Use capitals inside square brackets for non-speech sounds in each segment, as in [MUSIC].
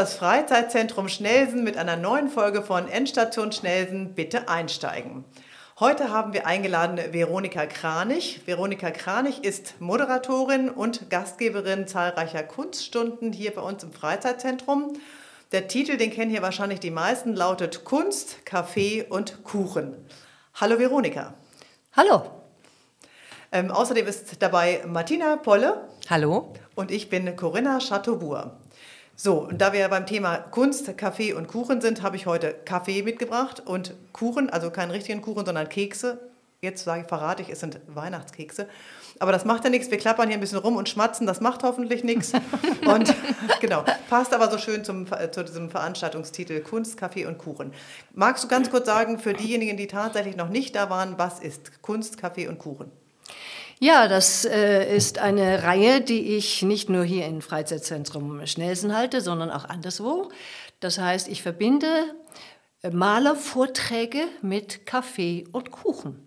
das Freizeitzentrum Schnelsen mit einer neuen Folge von Endstation Schnelsen. Bitte einsteigen. Heute haben wir eingeladen Veronika Kranich. Veronika Kranich ist Moderatorin und Gastgeberin zahlreicher Kunststunden hier bei uns im Freizeitzentrum. Der Titel, den kennen hier wahrscheinlich die meisten, lautet Kunst, Kaffee und Kuchen. Hallo Veronika. Hallo. Ähm, außerdem ist dabei Martina Polle. Hallo. Und ich bin Corinna Chateaubourg. So, und da wir beim Thema Kunst, Kaffee und Kuchen sind, habe ich heute Kaffee mitgebracht und Kuchen, also keinen richtigen Kuchen, sondern Kekse. Jetzt sage ich, verrate ich, es sind Weihnachtskekse. Aber das macht ja nichts. Wir klappern hier ein bisschen rum und schmatzen. Das macht hoffentlich nichts. [LAUGHS] Und genau, passt aber so schön zum, zu diesem Veranstaltungstitel Kunst, Kaffee und Kuchen. Magst du ganz kurz sagen, für diejenigen, die tatsächlich noch nicht da waren, was ist Kunst, Kaffee und Kuchen? Ja, das äh, ist eine Reihe, die ich nicht nur hier im Freizeitzentrum Schnelsen halte, sondern auch anderswo. Das heißt, ich verbinde äh, Malervorträge mit Kaffee und Kuchen.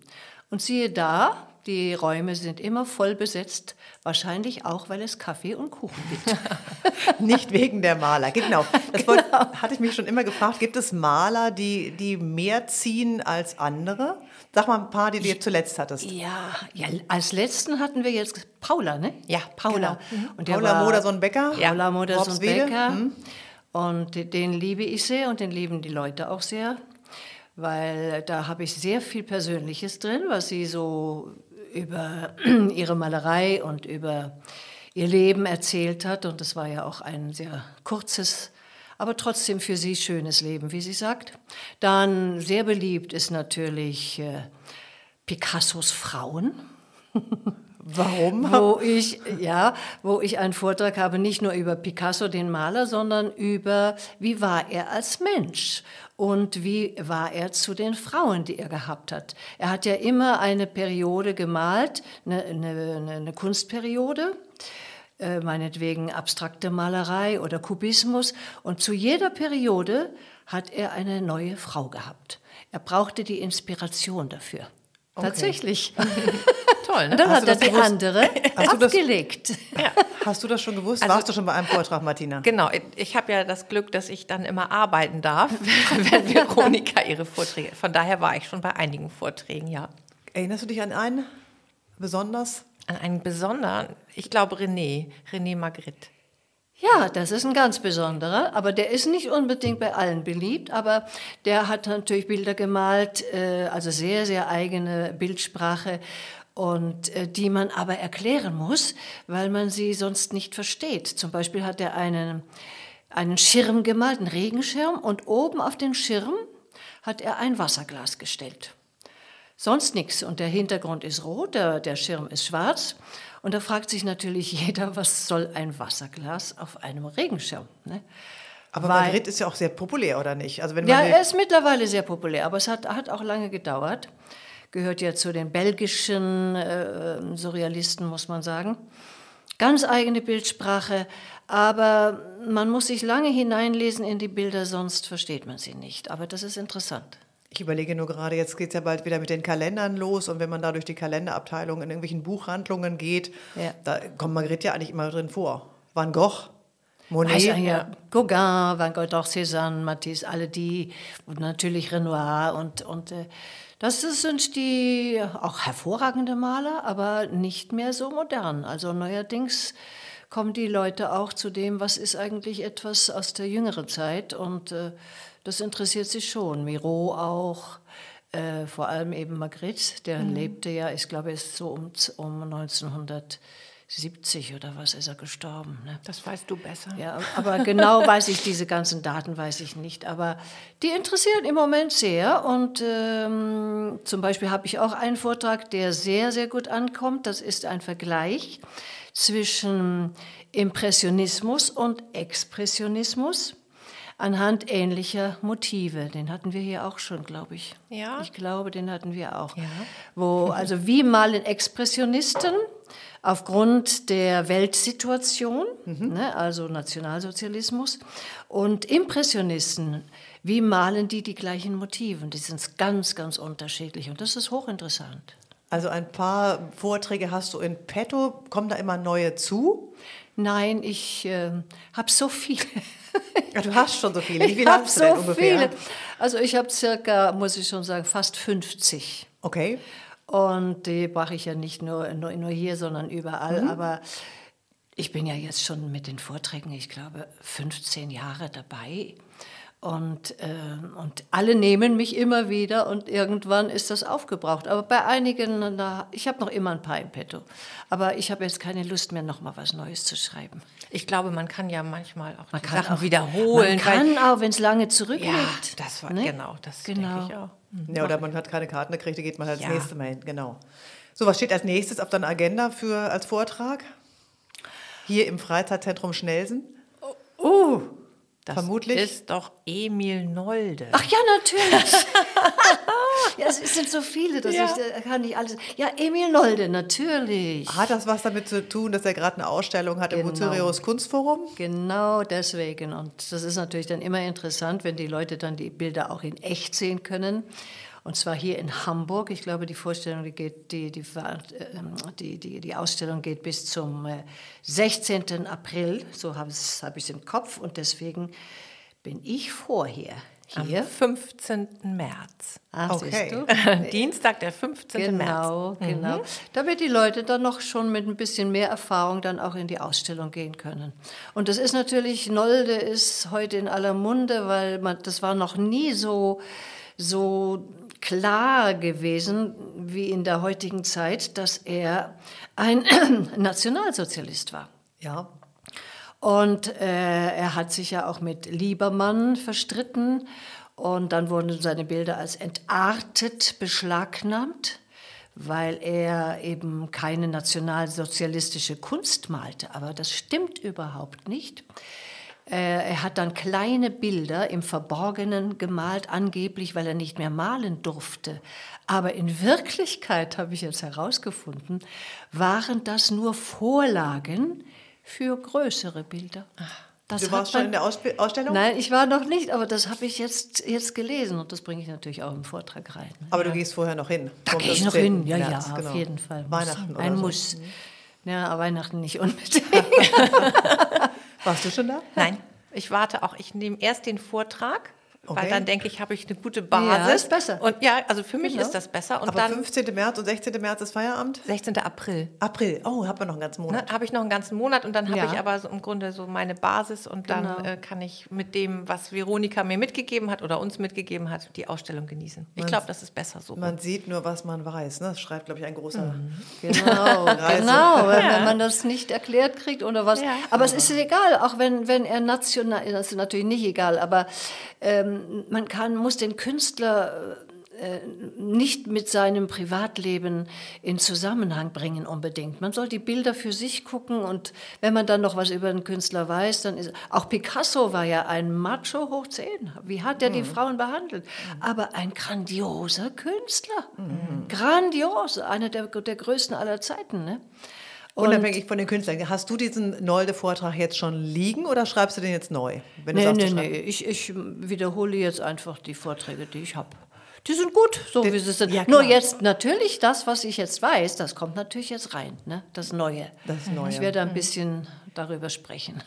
Und siehe da, die Räume sind immer voll besetzt, wahrscheinlich auch, weil es Kaffee und Kuchen gibt. [LAUGHS] Nicht wegen der Maler, genau. Das [LAUGHS] genau. hatte ich mich schon immer gefragt. Gibt es Maler, die, die mehr ziehen als andere? Sag mal ein paar, die du zuletzt hattest. Ja, ja, als letzten hatten wir jetzt Paula, ne? Ja, Paula. Genau. Mhm. Und Paula Modersohn-Becker. Ja. Paula Modersohn-Becker. Mhm. Und den liebe ich sehr und den lieben die Leute auch sehr, weil da habe ich sehr viel Persönliches drin, was sie so über [CLEARS THROAT] ihre Malerei und über ihr Leben erzählt hat. Und das war ja auch ein sehr kurzes aber trotzdem für sie schönes Leben, wie sie sagt. Dann sehr beliebt ist natürlich äh, Picassos Frauen. [LAUGHS] Warum? wo ich, ja, wo ich einen Vortrag habe, nicht nur über Picasso, den Maler, sondern über, wie war er als Mensch und wie war er zu den Frauen, die er gehabt hat. Er hat ja immer eine Periode gemalt, eine, eine, eine Kunstperiode, äh, meinetwegen abstrakte Malerei oder Kubismus. Und zu jeder Periode hat er eine neue Frau gehabt. Er brauchte die Inspiration dafür. Okay. Tatsächlich. [LAUGHS] Toll, ne? Und dann Hast hat er die gewusst? andere abgelegt. Ja. Hast du das schon gewusst? Also, Warst du schon bei einem Vortrag, Martina? Genau. Ich habe ja das Glück, dass ich dann immer arbeiten darf, [LAUGHS] wenn Veronika ihre Vorträge. Von daher war ich schon bei einigen Vorträgen, ja. Erinnerst du dich an einen besonders? An einen besonderen, ich glaube René, René Magritte. Ja, das ist ein ganz besonderer, aber der ist nicht unbedingt bei allen beliebt, aber der hat natürlich Bilder gemalt, äh, also sehr, sehr eigene Bildsprache und äh, die man aber erklären muss, weil man sie sonst nicht versteht. Zum Beispiel hat er einen, einen Schirm gemalt, einen Regenschirm, und oben auf den Schirm hat er ein Wasserglas gestellt sonst nichts. Und der Hintergrund ist rot, der, der Schirm ist schwarz. Und da fragt sich natürlich [LAUGHS] jeder, was soll ein Wasserglas auf einem Regenschirm? Ne? Aber Weil, Magritte ist ja auch sehr populär, oder nicht? Also wenn ja, er ist mittlerweile sehr populär, aber es hat, hat auch lange gedauert. Gehört ja zu den belgischen äh, Surrealisten, muss man sagen. Ganz eigene Bildsprache, aber man muss sich lange hineinlesen in die Bilder, sonst versteht man sie nicht. Aber das ist interessant. Ich überlege nur gerade, jetzt geht es ja bald wieder mit den Kalendern los und wenn man da durch die Kalenderabteilung in irgendwelchen Buchhandlungen geht, ja. da kommt Margrethe ja eigentlich immer drin vor. Van Gogh, Monet. Ja, ja. Gauguin, Van Gogh, auch Cézanne, Matisse, alle die und natürlich Renoir und, und äh, das sind die auch hervorragende Maler, aber nicht mehr so modern. Also neuerdings kommen die Leute auch zu dem, was ist eigentlich etwas aus der jüngeren Zeit und äh, das interessiert sie schon. Miro auch, äh, vor allem eben Magritte, der mhm. lebte ja, ich glaube, ist so um, um 1970 oder was ist er gestorben. Ne? Das weißt du besser. Ja, aber genau [LAUGHS] weiß ich diese ganzen Daten weiß ich nicht. Aber die interessieren im Moment sehr. Und ähm, zum Beispiel habe ich auch einen Vortrag, der sehr, sehr gut ankommt. Das ist ein Vergleich zwischen Impressionismus und Expressionismus anhand ähnlicher Motive. Den hatten wir hier auch schon, glaube ich. Ja. Ich glaube, den hatten wir auch. Ja. Wo, also wie malen Expressionisten aufgrund der Weltsituation, mhm. ne, also Nationalsozialismus, und Impressionisten, wie malen die die gleichen Motive? Die sind ganz, ganz unterschiedlich und das ist hochinteressant. Also ein paar Vorträge hast du in petto. Kommen da immer neue zu? Nein, ich äh, habe so viele. Ja, du hast schon so viele. Wie Ich viele habe hast du denn so ungefähr? viele. Also ich habe circa, muss ich schon sagen, fast 50. Okay. Und die mache ich ja nicht nur, nur, nur hier, sondern überall. Mhm. Aber ich bin ja jetzt schon mit den Vorträgen, ich glaube, 15 Jahre dabei. Und, ähm, und alle nehmen mich immer wieder und irgendwann ist das aufgebraucht. Aber bei einigen, na, ich habe noch immer ein paar im Petto. Aber ich habe jetzt keine Lust mehr, noch mal was Neues zu schreiben. Ich glaube, man kann ja manchmal auch Man Sachen auch wiederholen. Man kann auch, wenn es lange zurückliegt. ja, das war ne? genau, das Genau. denke ich auch. Ja, oder man hat keine Karten gekriegt, da geht man halt Ja. das nächste Mal hin. Genau. So, was steht als nächstes auf deiner Agenda für, als Vortrag? Hier im Freizeitzentrum Schnelsen? Oh, Das Vermutlich. ist doch Emil Nolde. Ach ja, natürlich. [LAUGHS] [LAUGHS] ja, es sind so viele, dass Ja. ich äh, kann nicht alles. Ja, Emil Nolde, natürlich. Hat das was damit zu tun, dass er gerade eine Ausstellung hat im Genau. Bucerius Kunstforum? Genau deswegen. Und das ist natürlich dann immer interessant, wenn die Leute dann die Bilder auch in echt sehen können. Und zwar hier in Hamburg. Ich glaube, die Vorstellung, die, geht, die, die, ähm, die, die, die Ausstellung geht bis zum äh, 16. April. So habe ich es im Kopf. Und deswegen bin ich vorher Am hier. 15. März. Ach, Okay. siehst du? [LAUGHS] Dienstag, der 15. März. Genau, genau. Damit die Leute dann noch schon mit ein bisschen mehr Erfahrung dann auch in die Ausstellung gehen können. Und das ist natürlich, Nolde ist heute in aller Munde, weil man, das war noch nie so, so klar gewesen wie in der heutigen Zeit, dass er ein [CLEARS THROAT] Nationalsozialist war. Ja. Und äh, er hat sich ja auch mit Liebermann verstritten. Und dann wurden seine Bilder als entartet beschlagnahmt, weil er eben keine nationalsozialistische Kunst malte. Aber das stimmt überhaupt nicht. Äh, er hat dann kleine Bilder im Verborgenen gemalt, angeblich, weil er nicht mehr malen durfte. Aber in Wirklichkeit, habe ich jetzt herausgefunden, waren das nur Vorlagen für größere Bilder. Das Du warst schon man- in der Ausp- Ausstellung? Nein, ich war noch nicht, aber das habe ich jetzt, jetzt gelesen und das bringe ich natürlich auch im Vortrag rein. Aber du gehst vorher noch hin. Da gehe ich noch 15. hin, ja, März, ja, genau. auf jeden Fall. Muss. Weihnachten oder Ein so. Muss. Ja, aber Weihnachten nicht unbedingt. [LAUGHS] Warst du schon da? Nein, ich warte auch. Ich nehme erst den Vortrag, Okay. weil dann denke ich, habe ich eine gute Basis. ist besser. Und ja, also für mich Genau. ist das besser. Und Aber dann 15. März und 16. März ist Feierabend? 16. April. April. Oh, hat man noch einen ganzen Ne, Monat. habe ich noch einen ganzen Monat und dann habe Ja. ich aber so im Grunde so meine Basis und dann Genau. äh, kann ich mit dem, was Veronika mir mitgegeben hat oder uns mitgegeben hat, die Ausstellung genießen. Ich glaube, das ist besser so. Man sieht nur, was man weiß. Ne? Das schreibt, glaube ich, ein großer. Mhm. [LAUGHS] Genau, [LAUGHS] genau, wenn, wenn man das nicht erklärt kriegt oder was. Ja. aber es ist egal, auch wenn, wenn er national, das ist natürlich nicht egal, aber ähm, man kann, muss den Künstler äh, nicht mit seinem Privatleben in Zusammenhang bringen unbedingt. Man soll die Bilder für sich gucken und wenn man dann noch was über den Künstler weiß, dann ist auch Picasso war ja ein Macho hoch 10. Wie hat er die Frauen behandelt? Aber ein grandioser Künstler. Grandios, einer der, der größten aller Zeiten. Ne? Und Unabhängig von den Künstlern. Hast du diesen Nolde-Vortrag jetzt schon liegen oder schreibst du den jetzt neu? Wenn du nee, nee, ich, ich wiederhole jetzt einfach die Vorträge, die ich habe. Die sind gut, so wie sie sind. ja, Nur jetzt natürlich das, was ich jetzt weiß, das kommt natürlich jetzt rein, ne? das Neue. Das Neue. Ich werde ein bisschen darüber sprechen.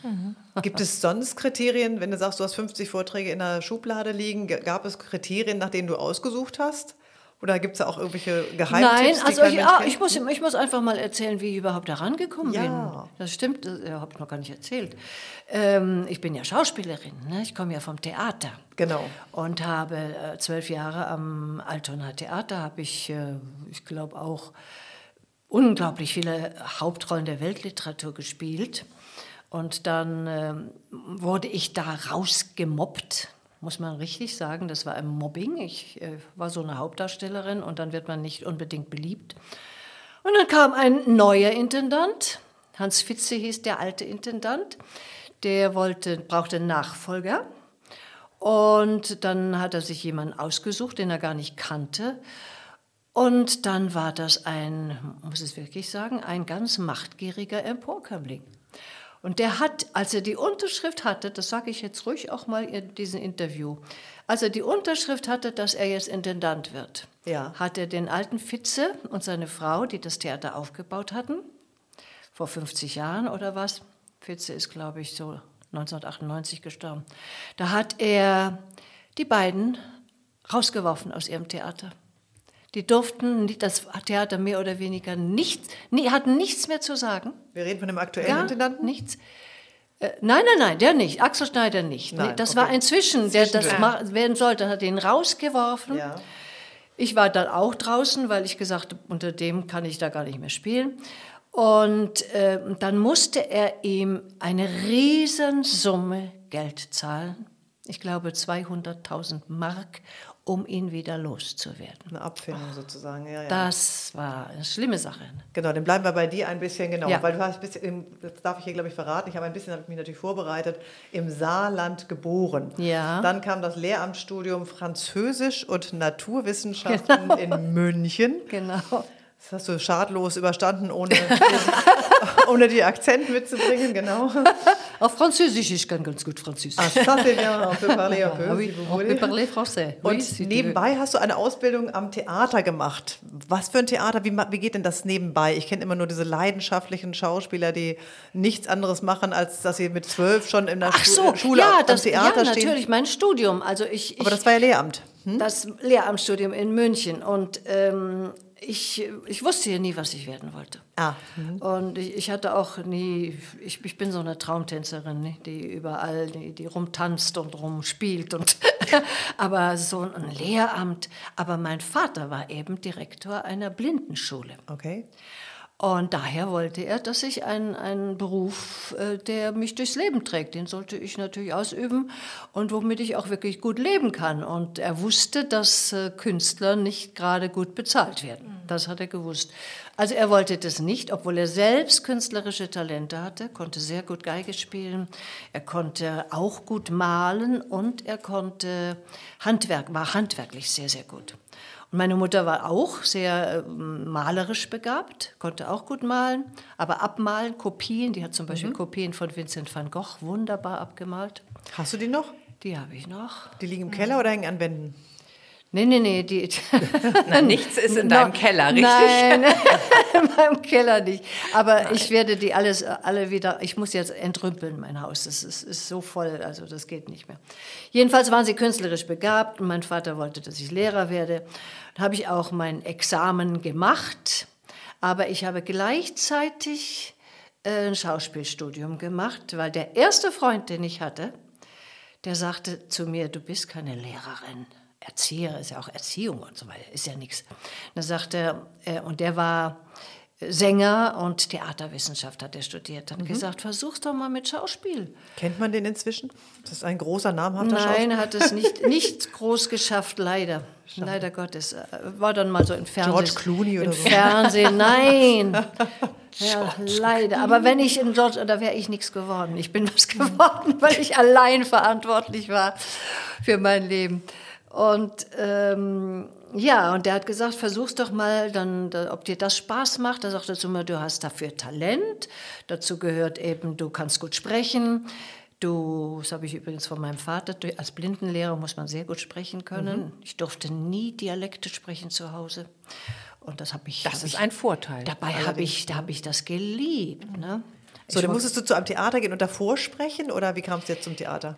Gibt es sonst Kriterien, wenn du sagst, du hast 50 Vorträge in der Schublade liegen, gab es Kriterien, nach denen du ausgesucht hast? Oder gibt es da auch irgendwelche Geheimtipps? Nein, also ich, ah, ich, muss, ich muss einfach mal erzählen, wie ich überhaupt da rangekommen Ja. bin. Das stimmt, das äh, habe ich noch gar nicht erzählt. Ähm, ich bin ja Schauspielerin, ne? ich komme ja vom Theater. Genau. Und habe äh, zwölf Jahre am Altonaer Theater, habe ich, äh, ich glaube auch, unglaublich viele Hauptrollen der Weltliteratur gespielt. Und dann ähm, wurde ich da rausgemobbt, muss man richtig sagen. Das war ein Mobbing. Ich äh, war so eine Hauptdarstellerin und dann wird man nicht unbedingt beliebt. Und dann kam ein neuer Intendant. Hans Fitze hieß der alte Intendant. Der wollte, brauchte einen Nachfolger. Und dann hat er sich jemanden ausgesucht, den er gar nicht kannte. Und dann war das ein, muss es wirklich sagen, ein ganz machtgieriger Emporkömmling. Und der hat, als er die Unterschrift hatte, das sage ich jetzt ruhig auch mal in diesem Interview, Als er die Unterschrift hatte, dass er jetzt Intendant wird, Ja. hat er den alten Fitze und seine Frau, die das Theater aufgebaut hatten, vor 50 Jahren oder was, Fitze ist, glaube ich, so 1998 gestorben, da hat er die beiden rausgeworfen aus ihrem Theater. Die durften nicht- das Theater mehr oder weniger nichts, nie, hatten nichts mehr zu sagen. Wir reden von dem aktuellen Gar Intendanten? nichts. Äh, nein, nein, nein, der nicht. Axel Schneider nicht. Nein, nee, das okay. war ein Zwischen, der das ma- werden sollte, hat ihn rausgeworfen. Ja. Ich war dann auch draußen, weil ich gesagt habe, unter dem kann ich da gar nicht mehr spielen. Und äh, dann musste er ihm eine Riesensumme Geld zahlen. Ich glaube 200.000 Mark, um ihn wieder loszuwerden. Eine Abfindung sozusagen, ja, ja. Das war eine schlimme Sache. Genau, dann bleiben wir bei dir ein bisschen, genau, Ja. weil du hast ein bisschen, im- das darf ich hier glaube ich verraten, ich habe ein bisschen, habe ich mich natürlich vorbereitet, im Saarland geboren. Ja. Dann kam das Lehramtsstudium Französisch und Naturwissenschaften in München. Genau. Das hast du schadlos überstanden, ohne, [LAUGHS] ohne die Akzent mitzubringen, genau. Auf Französisch, ich kann ganz gut Französisch. Ah, ça c'est bien, on peut parler un peu, Ah oui, on peut parler français. Oui, Und si nebenbei hast du eine Ausbildung am Theater gemacht. Was für ein Theater? Wie, wie geht denn das nebenbei? Ich kenne immer nur diese leidenschaftlichen Schauspieler, die nichts anderes machen, als dass sie mit zwölf schon in der Ach so, Schule ja, am das, Theater ja, stehen. natürlich, mein Studium. Also ich, ich Aber das war ja Lehramt. das Lehramtsstudium in München und ähm, ich, ich wusste ja nie, was ich werden wollte. Ah, Und ich, ich hatte auch nie, ich, ich bin so eine Traumtänzerin, ne, die überall, die, die rumtanzt und rumspielt. Und [LAUGHS] aber so ein Lehramt. Aber mein Vater war eben Direktor einer Blindenschule. okay. Und daher wollte er, dass ich einen, einen Beruf, äh, der mich durchs Leben trägt, den sollte ich natürlich ausüben und womit ich auch wirklich gut leben kann. Und er wusste, dass äh, Künstler nicht gerade gut bezahlt werden. Das hat er gewusst. Also er wollte das nicht, obwohl er selbst künstlerische Talente hatte, konnte sehr gut Geige spielen, er konnte auch gut malen und er konnte Handwerk, war handwerklich sehr, sehr gut. Und meine Mutter war auch sehr ähm, malerisch begabt, konnte auch gut malen, aber abmalen, Kopien, die hat zum Beispiel Kopien von Vincent van Gogh wunderbar abgemalt. Hast du die noch? Die habe ich noch. Die liegen im Keller oder hängen an Wänden? Nee, nee, nee, die. [LAUGHS] Na, nichts ist in [LAUGHS] deinem No, Keller, richtig? Nein, [LAUGHS] in meinem Keller nicht. Aber ich werde die alles alle wieder. Ich muss jetzt entrümpeln, mein Haus. Das ist, ist so voll, also das geht nicht mehr. Jedenfalls waren sie künstlerisch begabt und mein Vater wollte, dass ich Lehrer werde. Da habe ich auch mein Examen gemacht. Aber ich habe gleichzeitig äh, ein Schauspielstudium gemacht, weil der erste Freund, den ich hatte, der sagte zu mir, du bist keine Lehrerin. Erzieher ist ja auch Erziehung und so weiter, ist ja nichts. Da sagte er, äh, und der war Sänger und Theaterwissenschaft hat er studiert, hat gesagt, versuch's doch mal mit Schauspiel. Kennt man den inzwischen? Das ist ein großer, namhafter Nein, Schauspieler. er hat es nicht, [LAUGHS] nicht groß geschafft, leider. Leider Gottes. Äh, War dann mal so im Fernsehen. George Clooney oder Im so. Fernsehen, nein. [LAUGHS] Ja, leider. Aber wenn ich in George, da wäre ich nichts geworden. Ich bin was [LAUGHS] geworden, weil ich allein verantwortlich war für mein Leben. Und ähm, ja, und der hat gesagt, versuch's doch mal, dann, da, ob dir das Spaß macht. Da er zu mir, du hast dafür Talent. Dazu gehört eben, du kannst gut sprechen. Du, das habe ich übrigens von meinem Vater, als Blindenlehrer muss man sehr gut sprechen können. Ich durfte nie Dialekte sprechen zu Hause. Und das habe ich. Das hab ist ich, ein Vorteil. Dabei habe ich, da habe ich das geliebt. Ne? So, dann musstest du zu einem Theater gehen und davor sprechen oder wie kamst du jetzt zum Theater?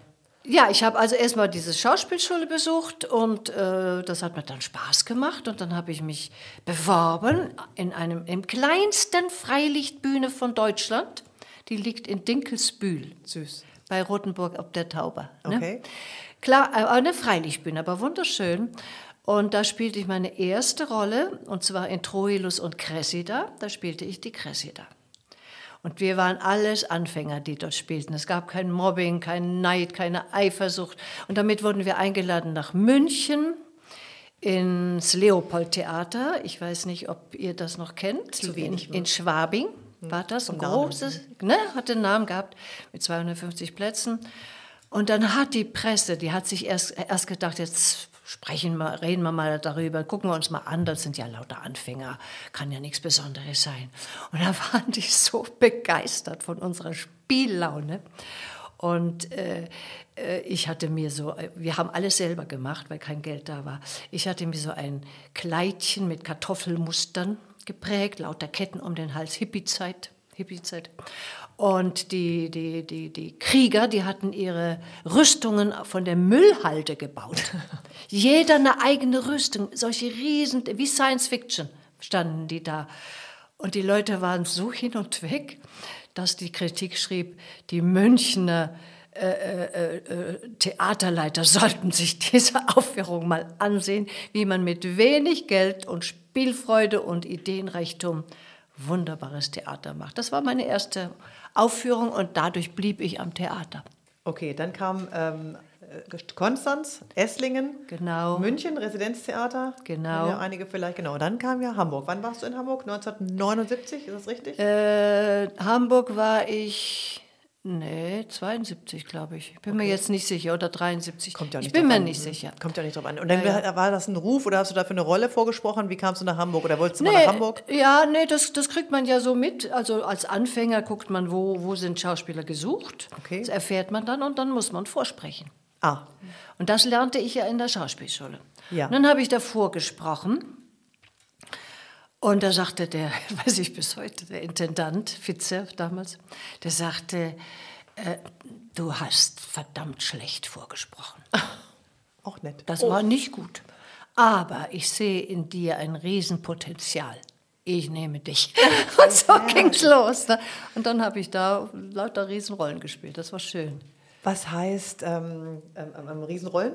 Ja, ich habe also erstmal diese Schauspielschule besucht und äh, das hat mir dann Spaß gemacht und dann habe ich mich beworben in einem im kleinsten Freilichtbühne von Deutschland. Die liegt in Dinkelsbühl Süß. bei Rothenburg ob der Tauber. Ne? Okay. Klar, äh, eine Freilichtbühne, aber wunderschön. Und da spielte ich meine erste Rolle, und zwar in Troilus und Cressida. Da spielte ich die Cressida. Und wir waren alles Anfänger, die dort spielten. Es gab kein Mobbing, kein Neid, keine Eifersucht. Und damit wurden wir eingeladen nach München ins Leopold-Theater. Ich weiß nicht, ob ihr das noch kennt. Zu wenig, in, in Schwabing war das ein großes, ne, hat den Namen gehabt mit 250 Plätzen. Und dann hat die Presse, die hat sich erst, erst gedacht, jetzt sprechen wir, reden wir mal darüber, gucken wir uns mal an, das sind ja lauter Anfänger, kann ja nichts Besonderes sein. Und da [LAUGHS] waren die so begeistert von unserer Spiellaune. Und äh, äh, ich hatte mir so, äh, wir haben alles selber gemacht, weil kein Geld da war. Ich hatte mir so ein Kleidchen mit Kartoffelmustern geprägt, lauter Ketten um den Hals, Hippie-Zeit. Hippie-Zeit. Und die, die, die, die Krieger, die hatten ihre Rüstungen von der Müllhalde gebaut. [LAUGHS] Jeder eine eigene Rüstung, solche riesen, wie Science Fiction standen die da. Und die Leute waren so hin und weg, dass die Kritik schrieb, die Münchner äh, äh, äh, Theaterleiter sollten sich diese [LAUGHS] Aufführung mal ansehen, wie man mit wenig Geld und Spielfreude und Ideenreichtum wunderbares Theater macht. Das war meine erste Aufführung und dadurch blieb ich am Theater. Okay, dann kam ähm, Konstanz, Esslingen, genau. München, Residenztheater. Genau. Ja, einige vielleicht, genau. Dann kam ja Hamburg. Wann warst du in Hamburg? 1979, ist das richtig? Äh, Hamburg war ich Nee, 72, glaube ich. Ich bin okay. mir jetzt nicht sicher. Oder 73. Kommt ja nicht ich bin mir an. nicht sicher. Kommt ja nicht drauf an. Und dann ja, ja. war das ein Ruf oder hast du dafür eine Rolle vorgesprochen? Wie kamst du nach Hamburg oder wolltest du nee, mal nach Hamburg? Ja, nee, das, das kriegt man ja so mit. Also als Anfänger guckt man, wo, wo sind Schauspieler gesucht. Okay. Das erfährt man dann und dann muss man vorsprechen. Ah. Und das lernte ich ja in der Schauspielschule. Ja. Und dann habe ich davor gesprochen. Und da sagte der, [LAUGHS] weiß ich bis heute, der Intendant, Fitze damals, der sagte, äh, du hast verdammt schlecht vorgesprochen. [LAUGHS] Auch nett. Das oh. war nicht gut. Aber ich sehe in dir ein Riesenpotenzial. Ich nehme dich. [LAUGHS] Und so ging's los. Ne? Und dann habe ich da lauter Riesenrollen gespielt. Das war schön. Was heißt ähm, ähm, ähm Riesenrollen?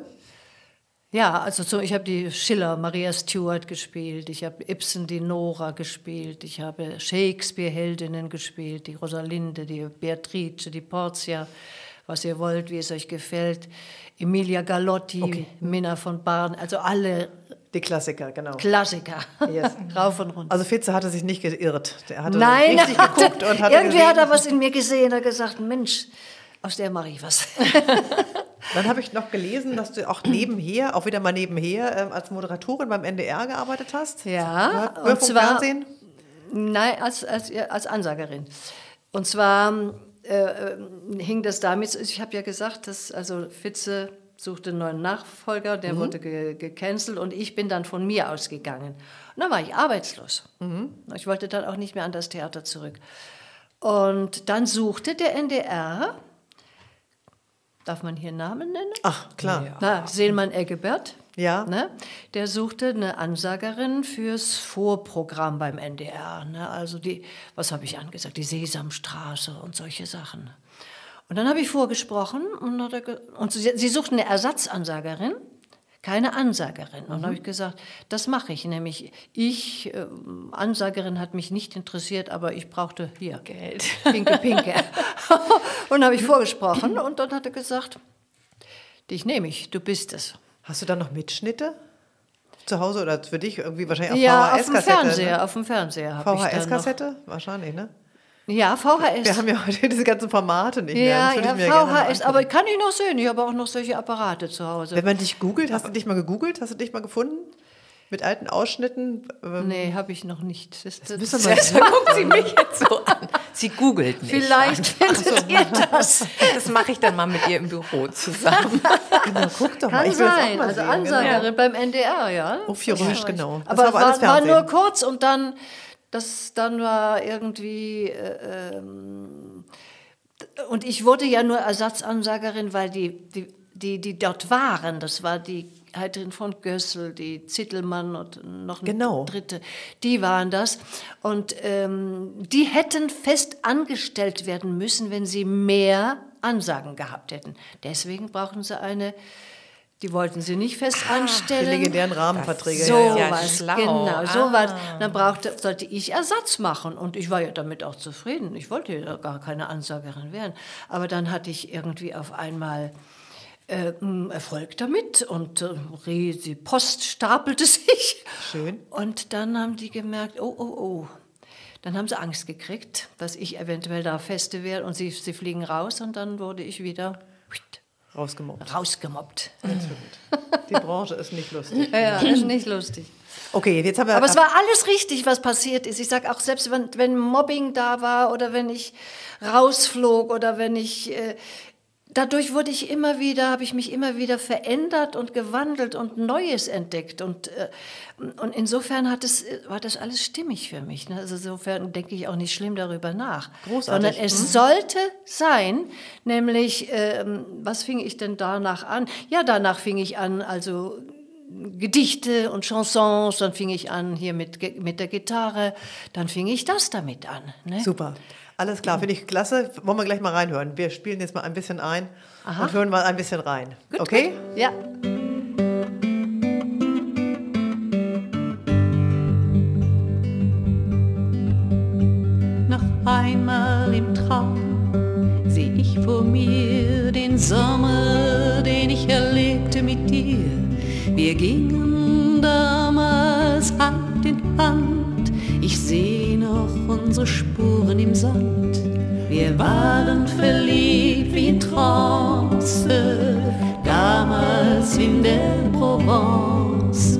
Ja, also so, ich habe die Schiller, Maria Stuart gespielt, ich habe Ibsen, die Nora gespielt, ich habe Shakespeare-Heldinnen gespielt, die Rosalinde, die Beatrice, die Portia, was ihr wollt, wie es euch gefällt, Emilia Galotti, okay. Minna von Barn, also alle. Die Klassiker, genau. Klassiker. Yes. [LAUGHS] Rauf und runter. Also Fitze hatte sich nicht geirrt. Der hatte Nein, richtig hatte, geguckt und hatte [LAUGHS] Irgendwie gesehen. hat er was in mir gesehen und gesagt, Mensch, aus der mache ich was. [LAUGHS] Dann habe ich noch gelesen, dass du auch nebenher, auch wieder mal nebenher, ähm, als Moderatorin beim NDR gearbeitet hast. Ja, Hörfunk, und zwar, Fernsehen? Nein, als, als, als Ansagerin. Und zwar äh, hing das damit, ich habe ja gesagt, dass also Fitze suchte einen neuen Nachfolger, der mhm. wurde ge gecancelt und ich bin dann von mir ausgegangen. Und dann war ich arbeitslos. Mhm. Ich wollte dann auch nicht mehr an das Theater zurück. Und dann suchte der NDR Darf man hier Namen nennen? Ach, klar. Ja. Na, Seelmann Eggebert. Ja. Ne? Der suchte eine Ansagerin fürs Vorprogramm beim NDR. Ne? Also die, was habe ich angesagt? Die Sesamstraße und solche Sachen. Und dann habe ich vorgesprochen und, und sie, sie suchten eine Ersatzansagerin keine Ansagerin. Und dann habe ich gesagt, das mache ich. Nämlich, ich, äh, Ansagerin hat mich nicht interessiert, aber ich brauchte hier Geld. Pinke, pinke. [LAUGHS] und habe ich vorgesprochen und dann hat er gesagt, dich nehme ich, du bist es. Hast du da noch Mitschnitte? Zu Hause oder für dich irgendwie wahrscheinlich auf ja, VHS-Kassette? Auf dem Fernseher, ne? auf dem Fernseher. VHS-Kassette? Wahrscheinlich, ne? Ja, VHS. Wir haben ja heute diese ganzen Formate nicht ja, mehr. Ja, VHS, aber kann ich noch sehen. Ich habe auch noch solche Apparate zu Hause. Wenn man dich googelt, hast du dich mal gegoogelt? Hast du dich mal gefunden? Mit alten Ausschnitten? Ähm nee, habe ich noch nicht. Das, das, das, das guckt sie mich jetzt so an. Sie googelt mich. Vielleicht findet so. ihr das. Das mache ich dann mal mit ihr im Büro zusammen. genau, guck doch Kann mal. Ich sein. mal also sehen, Ansagerin genau. beim NDR, ja. Aufführerisch, genau. Das aber war, war, war nur kurz und dann das dann war irgendwie. Äh, ähm, und ich wurde ja nur Ersatzansagerin, weil die, die, die, die dort waren, das war die Heidrin von Gössel, die Zittelmann und noch eine genau. dritte, die waren das. Und ähm, die hätten fest angestellt werden müssen, wenn sie mehr Ansagen gehabt hätten. Deswegen brauchen sie eine die wollten sie nicht fest ah, anstellen. Die legendären Rahmenverträge. So ja, was, schlau. genau, so ah. was. Dann brauchte, sollte ich Ersatz machen und ich war ja damit auch zufrieden. Ich wollte ja gar keine Ansagerin werden. Aber dann hatte ich irgendwie auf einmal äh, Erfolg damit und äh, die Post stapelte [LAUGHS] sich. Schön. Und dann haben die gemerkt, oh, oh, oh. Dann haben sie Angst gekriegt, dass ich eventuell da feste wäre und sie, sie fliegen raus und dann wurde ich wieder Rausgemobbt. Rausgemobbt. [LAUGHS] Die Branche ist nicht lustig. ja, ist nicht lustig. Okay, jetzt haben wir. Aber es war alles richtig, was passiert ist. Ich sage auch, selbst wenn, wenn Mobbing da war oder wenn ich rausflog oder wenn ich. Äh, dadurch wurde ich immer wieder, habe ich mich immer wieder verändert und gewandelt und Neues entdeckt. Und, äh, und insofern hat es, war das alles stimmig für mich. Ne? Also insofern denke ich auch nicht schlimm darüber nach. Großartig. Sondern es Mhm. sollte sein, nämlich, ähm, was fing ich denn danach an? Ja, danach fing ich an, also Gedichte und Chansons, dann fing ich an hier mit, mit der Gitarre, dann fing ich das damit an. Ne? Super. Alles klar, finde ich klasse. Wollen wir gleich mal reinhören. Wir spielen jetzt mal ein bisschen ein und hören mal ein bisschen rein. okay? Ja. Noch einmal im Traum seh ich vor mir den Sommer, den ich erlebte mit dir. Wir gingen damals Hand in Hand. Ich seh noch unsere Spuren im Sand. Wir waren verliebt wie in Trance, damals in der Provence.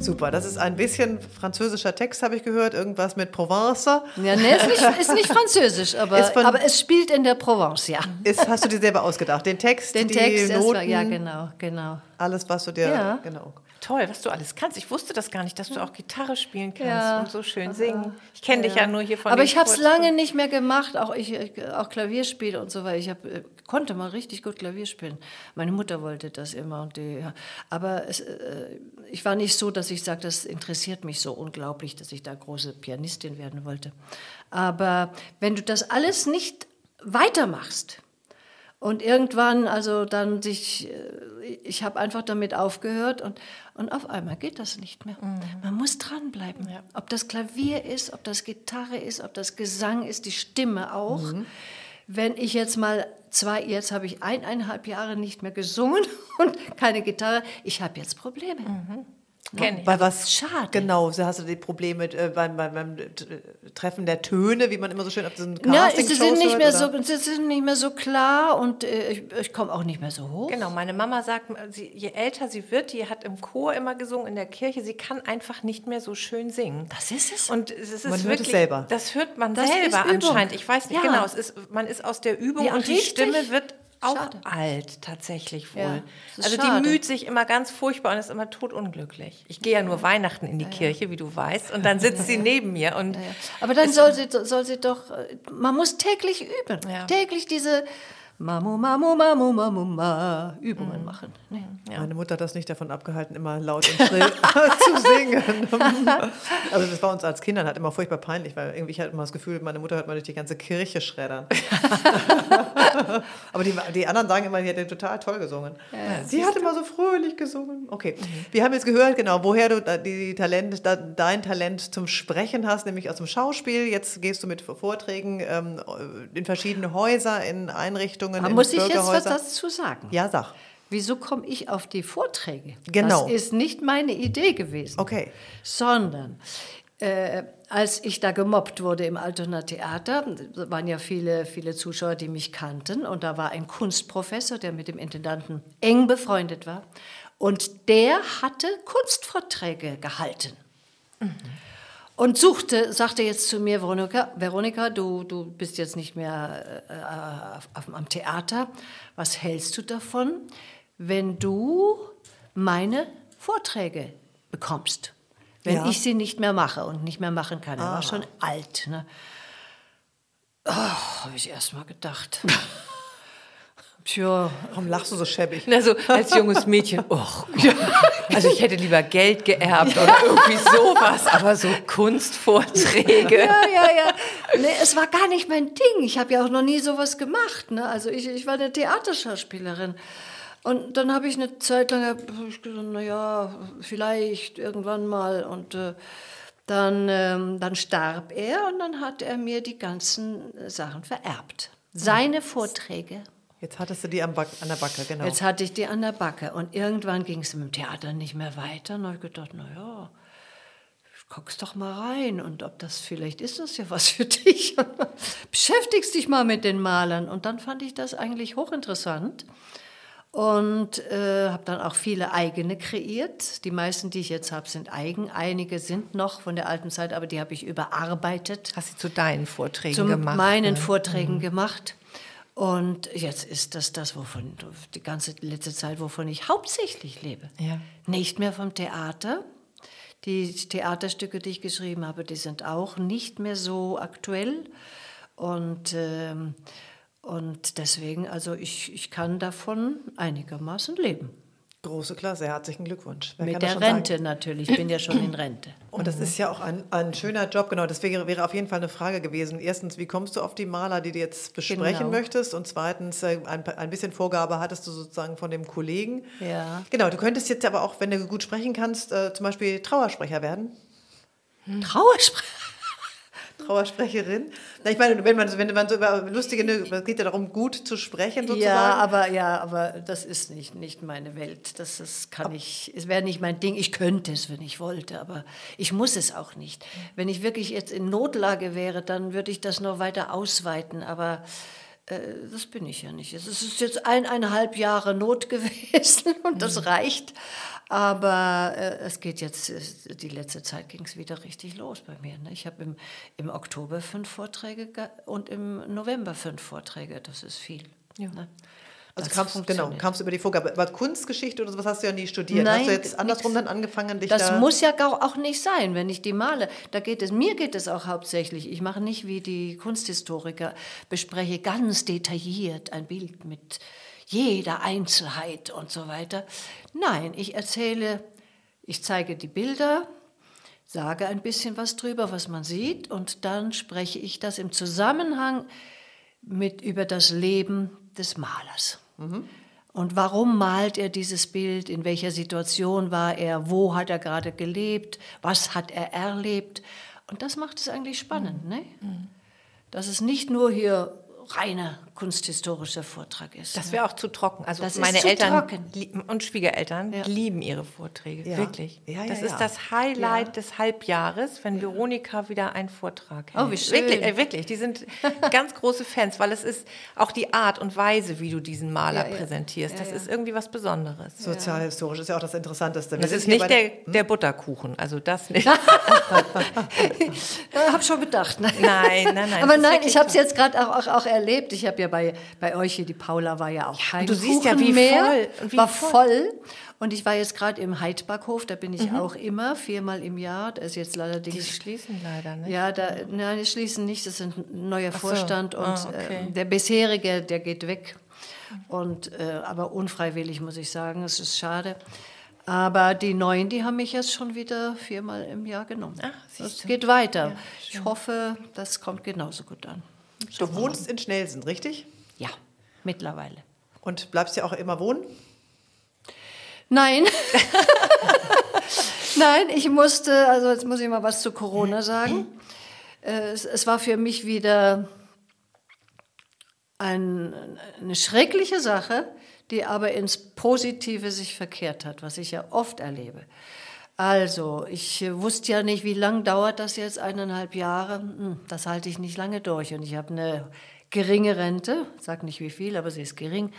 Super, das ist ein bisschen französischer Text, habe ich gehört. Irgendwas mit Provence. Ja, nee, ist nicht, ist nicht französisch, aber, von- aber es spielt in der Provence, ja. Ist, hast du dir selber ausgedacht? Den Text, Den die Text, Noten, war, ja, genau, genau. alles, was du dir... Ja. Genau. Toll, was du alles kannst. Ich wusste das gar nicht, dass du auch Gitarre spielen kannst Ja. und so schön singen. Ich kenne dich ja nur hier von Aber ich habe es lange nicht mehr gemacht, auch ich auch Klavierspiel und so weiter. Ich hab, äh, konnte mal richtig gut Klavier spielen. Meine Mutter wollte das immer und die, ja. aber es, äh, ich war nicht so, dass ich sage, das interessiert mich so unglaublich, dass ich da große Pianistin werden wollte. Aber wenn du das alles nicht weitermachst, und irgendwann, also dann sich, äh, ich habe einfach damit aufgehört und, und auf einmal geht das nicht mehr. Man muss dranbleiben. Ob das Klavier ist, ob das Gitarre ist, ob das Gesang ist, die Stimme auch. Wenn ich jetzt mal zwei, jetzt habe ich eineinhalb Jahre nicht mehr gesungen [LAUGHS] und keine Gitarre, ich habe jetzt Probleme. Kenn ich. Bei was? Schade. Genau, so hast du die Probleme äh, beim, beim, beim Treffen der Töne, wie man immer so schön auf diesen Ja, Casting sie sind, nicht mehr so, sie sind nicht mehr so klar und äh, ich, ich komme auch nicht mehr so hoch. Genau, meine Mama sagt, sie, je älter sie wird, die hat im Chor immer gesungen, in der Kirche, sie kann einfach nicht mehr so schön singen. Das ist es. Und es ist Man hört es wirklich, selber. Das hört man Das selber anscheinend. Ich weiß nicht Ja. genau. Es ist, man ist aus der Übung Ja, und die richtig. Stimme wird auch Schade. alt tatsächlich wohl. Ja, also schade. die müht sich immer ganz furchtbar und ist immer totunglücklich. Ich gehe ja nur Weihnachten in die Kirche, wie du weißt, und dann sitzt sie neben mir und Ja. Aber dann soll sie, soll sie doch, äh, man muss täglich üben. Ja. Täglich diese Mamu, Mamu, Mamu, Mamu, Ma Übungen machen. Ne? Meine Mutter hat das nicht davon abgehalten, immer laut und schrill [LAUGHS] zu singen. [LAUGHS] also das war uns als Kindern halt immer furchtbar peinlich, weil irgendwie ich hatte immer das Gefühl, meine Mutter hört mal durch die ganze Kirche schreddern. [LAUGHS] Aber die, die anderen sagen immer, sie hätte total toll gesungen. sie hat immer so fröhlich gesungen. Okay, wir haben jetzt gehört, genau, woher du die Talent, dein Talent zum Sprechen hast, nämlich aus dem Schauspiel. Jetzt gehst du mit Vorträgen ähm, in verschiedene Häuser, in Einrichtungen, Da in muss ich jetzt was dazu sagen. Ja, sag. Wieso komme ich auf die Vorträge? Genau. Das ist nicht meine Idee gewesen. Okay. Sondern äh, als ich da gemobbt wurde im Altona Theater, da waren ja viele, viele Zuschauer, die mich kannten. Und da war ein Kunstprofessor, der mit dem Intendanten eng befreundet war. Und der hatte Kunstvorträge gehalten. Und suchte, sagte jetzt zu mir, Veronika, Veronika du, du bist jetzt nicht mehr äh, auf, auf, am Theater. Was hältst du davon, wenn du meine Vorträge bekommst? Wenn Ja. ich sie nicht mehr mache und nicht mehr machen kann. Er Ah. war schon alt. Ne? Oh, habe ich erst mal gedacht. [LAUGHS] Tja, Warum lachst du so schäbig? Also als junges Mädchen, [LAUGHS] oh, also ich hätte lieber Geld geerbt oder irgendwie sowas, aber so Kunstvorträge. ja, ja, ja. Nee, es war gar nicht mein Ding. Ich habe ja auch noch nie sowas gemacht. Ne? Also ich, ich war eine Theaterschauspielerin. Und dann habe ich eine Zeit lang hab ich gesagt, naja, vielleicht irgendwann mal. Und äh, dann, ähm, dann starb er und dann hat er mir die ganzen Sachen vererbt. Seine Vorträge. Jetzt hattest du die an der Backe, genau. Jetzt hatte ich die an der Backe. Und irgendwann ging es im Theater nicht mehr weiter. Und habe ich gedacht, naja, guckst doch mal rein. Und ob das vielleicht ist das ja was für [LAUGHS] dich. [LAUGHS] Beschäftigst dich mal mit den Malern. Und dann fand ich das eigentlich hochinteressant. Und äh, habe dann auch viele eigene kreiert. Die meisten, die ich jetzt habe, sind eigen. Einige sind noch von der alten Zeit, aber die habe ich überarbeitet Hast du zu deinen Vorträgen zu gemacht? meinen ne? Vorträgen gemacht. Und jetzt ist das das, wovon die ganze letzte Zeit, wovon ich hauptsächlich lebe. Ja. Nicht mehr vom Theater. Die Theaterstücke, die ich geschrieben habe, die sind auch nicht mehr so aktuell. Und, ähm, und deswegen, also ich, ich kann davon einigermaßen leben. Große Klasse, herzlichen Glückwunsch. Wer Mit der schon sagen? Rente natürlich, ich bin ja schon in Rente. [CLEARS THROAT] Und das ist ja auch ein, ein schöner Job, genau. Das wäre, wäre auf jeden Fall eine Frage gewesen. Erstens, wie kommst du auf die Maler, die du jetzt besprechen Genau. möchtest? Und zweitens, äh, ein, ein bisschen Vorgabe hattest du sozusagen von dem Kollegen. Ja. Genau, du könntest jetzt aber auch, wenn du gut sprechen kannst, äh, zum Beispiel Trauersprecher werden. Trauersprecher. Trauersprecherin. Na, ich meine, wenn man, wenn man so über lustige, es geht ja darum, gut zu sprechen sozusagen. Ja, aber ja, aber das ist nicht, nicht meine Welt. Das ist, kann ich, es wäre nicht mein Ding. Ich könnte es, wenn ich wollte, aber ich muss es auch nicht. Wenn ich wirklich jetzt in Notlage wäre, dann würde ich das noch weiter ausweiten, aber das bin ich ja nicht. Es ist jetzt eineinhalb Jahre Not [LAUGHS] gewesen und das reicht. Aber äh, es geht jetzt, äh, die letzte Zeit ging es wieder richtig los bei mir. Ne? Ich habe im, im Oktober fünf Vorträge ge- und im November fünf Vorträge. Das ist viel. Ne? Also Das kamst, genau, kamst über die Vorgabe. Aber Kunstgeschichte oder sowas hast du ja nie studiert. Nein, hast du jetzt andersrum nix. dann angefangen, dich Das da... muss ja auch nicht sein, wenn ich die male. Da geht es, mir geht es auch hauptsächlich. Ich mache nicht wie die Kunsthistoriker, bespreche ganz detailliert ein Bild mit jeder Einzelheit und so weiter. Nein, ich erzähle, ich zeige die Bilder, sage ein bisschen was drüber, was man sieht, und dann spreche ich das im Zusammenhang mit über das Leben des Malers. Und warum malt er dieses Bild? In welcher Situation war er? Wo hat er gerade gelebt? Was hat er erlebt? Und das macht es eigentlich spannend, ne? Dass es nicht nur hier reiner kunsthistorischer Vortrag ist. Das wäre auch zu trocken. Also Das ist meine zu Eltern trocken. und Schwiegereltern Ja. lieben ihre Vorträge, Ja. wirklich. Ja, ja, das ja. ist das Highlight des Halbjahres, wenn Veronika wieder einen Vortrag hält. Oh, wie schön. Wirklich, äh, wirklich. Die sind [LAUGHS] ganz große Fans, weil es ist auch die Art und Weise, wie du diesen Maler Ja, ja. präsentierst. Das Ja, ja. ist irgendwie was Besonderes. Sozialhistorisch ist ja auch das Interessanteste. Wir Das ist nicht der, der Butterkuchen, also das nicht. [LAUGHS] Ich habe schon gedacht. Ne? Nein, nein, nein. Aber nein, ich habe es jetzt gerade auch, auch, auch erlebt. Ich habe ja bei, bei euch hier, die Paula war ja auch kein du siehst ja, Kuchen wie mehr, voll wie war voll. voll. Und ich war jetzt gerade im Heidbackhof, da bin ich Mhm. auch immer, viermal im Jahr. Da ist jetzt allerdings Die schließen leider, ne? Ja, da, nein, die schließen nicht. Das ist ein neuer so. Vorstand und Ah, okay. äh, der bisherige, der geht weg. Und, äh, aber unfreiwillig, muss ich sagen. Es ist schade. Aber die Neuen, die haben mich jetzt schon wieder viermal im Jahr genommen. Ah, Es geht weiter. ich hoffe, das kommt genauso gut an. Du wohnst in Schnelsen, richtig? Ja, mittlerweile. Und bleibst ja auch immer wohnen? Nein. [LAUGHS] Nein, ich musste, also jetzt muss ich mal was zu Corona sagen. Äh, Es, es war für mich wieder ein, eine schreckliche Sache, die aber ins Positive sich verkehrt hat, was ich ja oft erlebe. Also, ich äh, wusste ja nicht, wie lange dauert das jetzt, eineinhalb Jahre. Hm, Das halte ich nicht lange durch. Und ich habe eine geringe Rente, sag nicht wie viel, aber sie ist gering.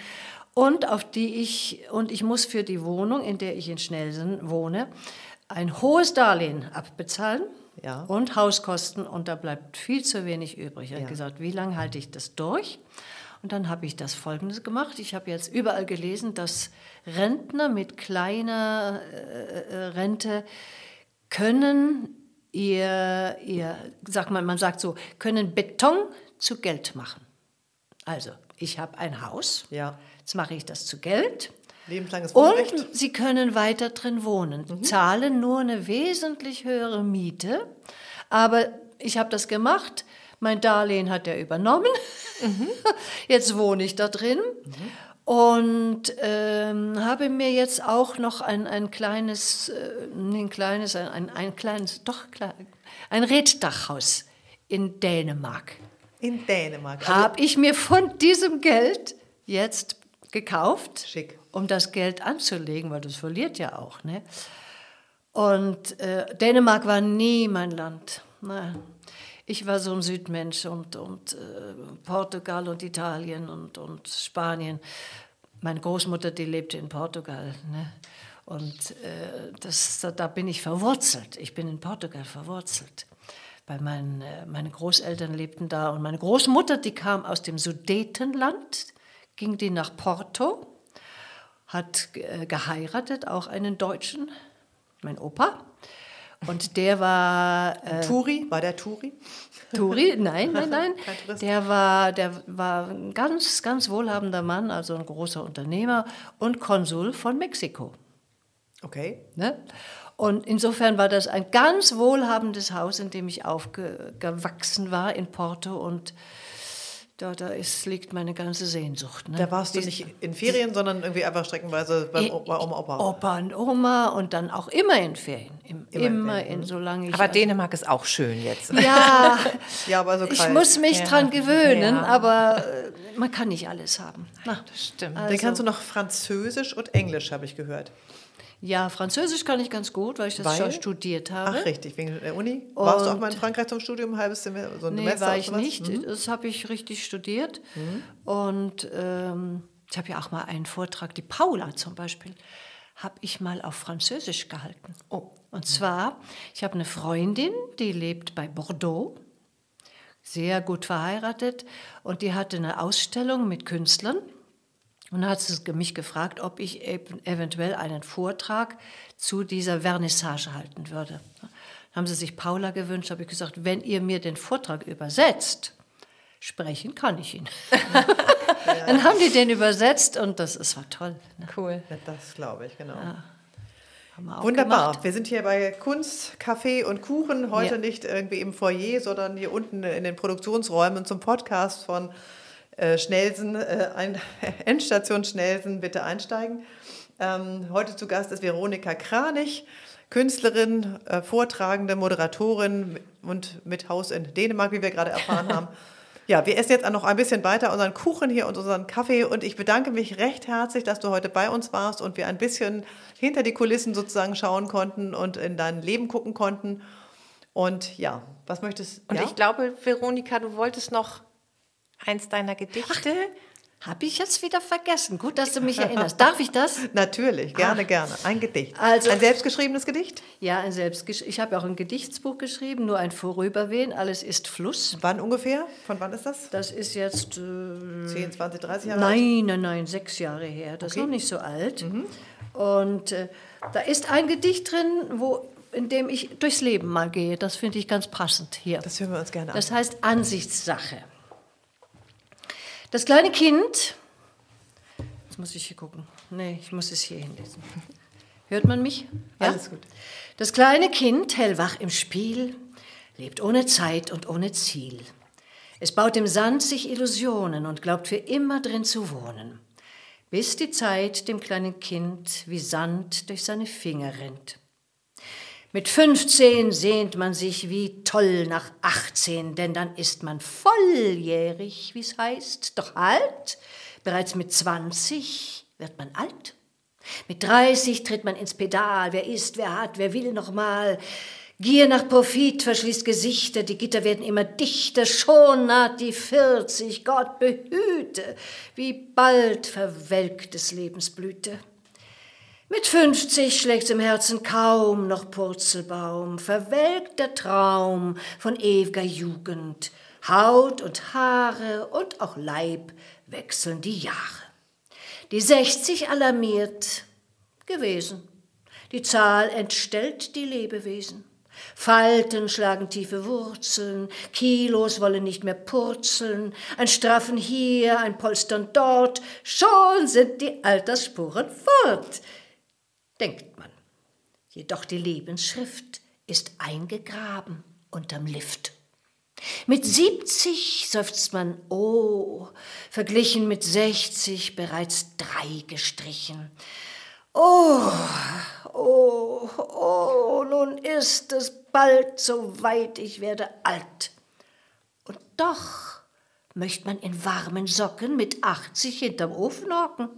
Und auf die ich, und ich muss für die Wohnung, in der ich in Schnelsen wohne, ein hohes Darlehen abbezahlen Ja. und Hauskosten und da bleibt viel zu wenig übrig. Ich habe Ja. gesagt, wie lange halte ich das durch? Und dann habe ich das Folgendes gemacht. Ich habe jetzt überall gelesen, dass Rentner mit kleiner äh, äh, Rente können ihr, ihr, sag mal, man sagt so, können Beton zu Geld machen. Also, ich habe ein Haus, Ja. jetzt mache ich das zu Geld. Lebenslanges Wohnrecht? Und sie können weiter drin wohnen, zahlen nur eine wesentlich höhere Miete. Aber ich habe das gemacht, mein Darlehen hat er übernommen. [LAUGHS] Jetzt wohne ich da drin und ähm, habe mir jetzt auch noch ein, ein kleines, äh, ein kleines, ein, ein, ein kleines, doch klar, ein Reddachhaus in Dänemark In Dänemark. Also, habe ich mir von diesem Geld jetzt gekauft, Schick. um das Geld anzulegen, weil das verliert ja auch. Ne? Und äh, Dänemark war nie mein Land. Nein. Ich war so ein Südmensch und, und äh, Portugal und Italien und, und Spanien. Meine Großmutter, die lebte in Portugal. Ne? Und äh, das, da, da bin ich verwurzelt. Ich bin in Portugal verwurzelt. bei meinen, äh, meine Großeltern lebten da und meine Großmutter, die kam aus dem Sudetenland, ging die nach Porto, hat äh, geheiratet, auch einen Deutschen, mein Opa. Und der war. Äh, Turi? War der Turi? Turi? Nein, nein, nein. [LAUGHS] der war, der war ein ganz, ganz wohlhabender Mann, also ein großer Unternehmer und Konsul von Mexiko. Okay. Ne? Und insofern war das ein ganz wohlhabendes Haus, in dem ich aufgewachsen war in Porto und da, da ist, liegt meine ganze Sehnsucht. Ne? Da warst du nicht in Ferien, sondern irgendwie einfach streckenweise bei, bei Oma, Opa. Opa und Oma und dann auch immer in Ferien. Im, immer, immer in, in, solange ich. Aber also, Dänemark ist auch schön jetzt. Ja, [LAUGHS] ja aber so ich muss mich ja. dran gewöhnen, ja. aber äh, man kann nicht alles haben. Na, das stimmt. Also, Dann kannst du noch Französisch und Englisch, habe ich gehört. Ja, Französisch kann ich ganz gut, weil ich das weil? schon studiert habe. Ach, richtig, wegen der Uni. Und Warst du auch mal in Frankreich zum Studium, ein halbes Semester? So ein nee, Semester war ich nicht. Mhm. Das habe ich richtig studiert. Mhm. Und ähm, ich habe ja auch mal einen Vortrag, die Paula zum Beispiel, habe ich mal auf Französisch gehalten. Oh. Und zwar, ich habe eine Freundin, die lebt bei Bordeaux, sehr gut verheiratet, und die hatte eine Ausstellung mit Künstlern. Und dann hat sie mich gefragt, ob ich eventuell einen Vortrag zu dieser Vernissage halten würde. Dann haben sie sich Paula gewünscht, habe ich gesagt, wenn ihr mir den Vortrag übersetzt, sprechen kann ich ihn. ja. [LAUGHS] Dann haben die den übersetzt und das, das war toll. Ne? Cool. Ja, das glaube ich, genau. Ja. Wir Wunderbar. Gemacht. Wir sind hier bei Kunst, Kaffee und Kuchen. Heute ja. nicht irgendwie im Foyer, sondern hier unten in den Produktionsräumen zum Podcast von äh, Schnelsen, äh, ein, [LAUGHS] Endstation Schnelsen, bitte einsteigen. Ähm, heute zu Gast ist Veronika Kranich, Künstlerin, äh, Vortragende, Moderatorin und mit Haus in Dänemark, wie wir gerade erfahren haben. [LAUGHS] Ja, wir essen jetzt noch ein bisschen weiter unseren Kuchen hier und unseren Kaffee und ich bedanke mich recht herzlich, dass du heute bei uns warst und wir ein bisschen hinter die Kulissen sozusagen schauen konnten und in dein Leben gucken konnten. Und ja, was möchtest du? Und ja? ich glaube, Veronika, du wolltest noch eins deiner Gedichte. Habe ich jetzt wieder vergessen. Gut, dass du mich erinnerst. Darf ich das? [LAUGHS] Natürlich, gerne, Ach. gerne. Ein Gedicht. Also, ein selbstgeschriebenes Gedicht? Ja, ein selbstgesch Ich habe auch ein Gedichtsbuch geschrieben, nur ein Vorüberwehen. Alles ist Fluss. Wann ungefähr? Von wann ist das? Das ist jetzt. Äh, 10, 20, 30 Jahre nein, alt? Nein, nein, nein, sechs Jahre her. Das okay. ist noch nicht so alt. Mhm. Und äh, da ist ein Gedicht drin, wo in dem ich durchs Leben mal gehe. Das finde ich ganz passend hier. Das hören wir uns gerne an. Das heißt Ansichtssache. Das kleine Kind, jetzt muss ich hier gucken. Nee, ich muss es hier hinlesen. Hört man mich? Ja? Alles gut. Das kleine Kind, hellwach im Spiel, lebt ohne Zeit und ohne Ziel. Es baut im Sand sich Illusionen und glaubt für immer drin zu wohnen, bis die Zeit dem kleinen Kind wie Sand durch seine Finger rennt. Mit 15 sehnt man sich wie toll nach 18, denn dann ist man volljährig, wie's heißt. Doch halt, bereits mit 20 wird man alt. Mit 30 tritt man ins Pedal. Wer ist, wer hat, wer will noch mal. Gier nach Profit verschließt Gesichter, die Gitter werden immer dichter, schon naht die 40, Gott behüte, wie bald verwelkt des Lebens Blüte. Mit 50 schlägt's im Herzen kaum noch Purzelbaum, verwelkt der Traum von ewiger Jugend. Haut und Haare und auch Leib wechseln die Jahre. Die 60 alarmiert gewesen. Die Zahl entstellt die Lebewesen. Falten schlagen tiefe Wurzeln, Kilos wollen nicht mehr purzeln, ein Straffen hier, ein Polstern dort, schon sind die Altersspuren fort denkt man. Jedoch die Lebensschrift ist eingegraben unterm Lift. Mit 70 seufzt man, oh, verglichen mit 60 bereits drei gestrichen. Oh, oh, oh, nun ist es bald so weit, ich werde alt. Und doch möchte man in warmen Socken mit 80 hinterm Ofen hocken.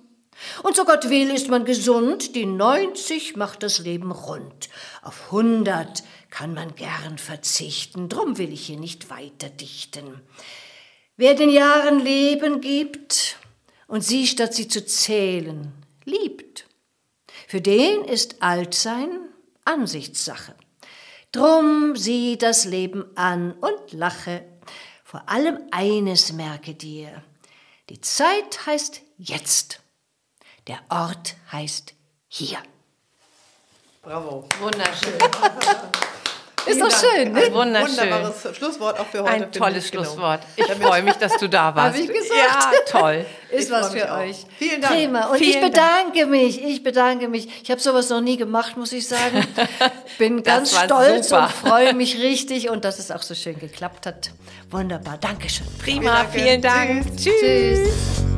Und so Gott will, ist man gesund, die 90 macht das Leben rund. Auf 100 kann man gern verzichten, drum will ich hier nicht weiter dichten. Wer den Jahren Leben gibt und sie, statt sie zu zählen, liebt, für den ist Altsein Ansichtssache. Drum sieh das Leben an und lache. Vor allem eines merke dir. Die Zeit heißt jetzt. Der Ort heißt hier. Bravo. Wunderschön. [LAUGHS] Ist doch Vielen schön, Dank. ne? Ein Wunderschön. Wunderbares Schlusswort auch für heute. Ein tolles ich, genau. Schlusswort. [LAUGHS] Ich freue mich, dass du da warst. Hab ich gesagt. Ja, toll. Ist Ich was für auch. euch. Vielen Dank. Prima. Und Vielen ich bedanke mich. Ich bedanke mich. Ich habe sowas noch nie gemacht, muss ich sagen. [LAUGHS] Bin ganz stolz super. und freue mich richtig und dass es auch so schön geklappt hat. Wunderbar. Dankeschön. Prima, Danke. vielen Dank. Tschüss. Tschüss.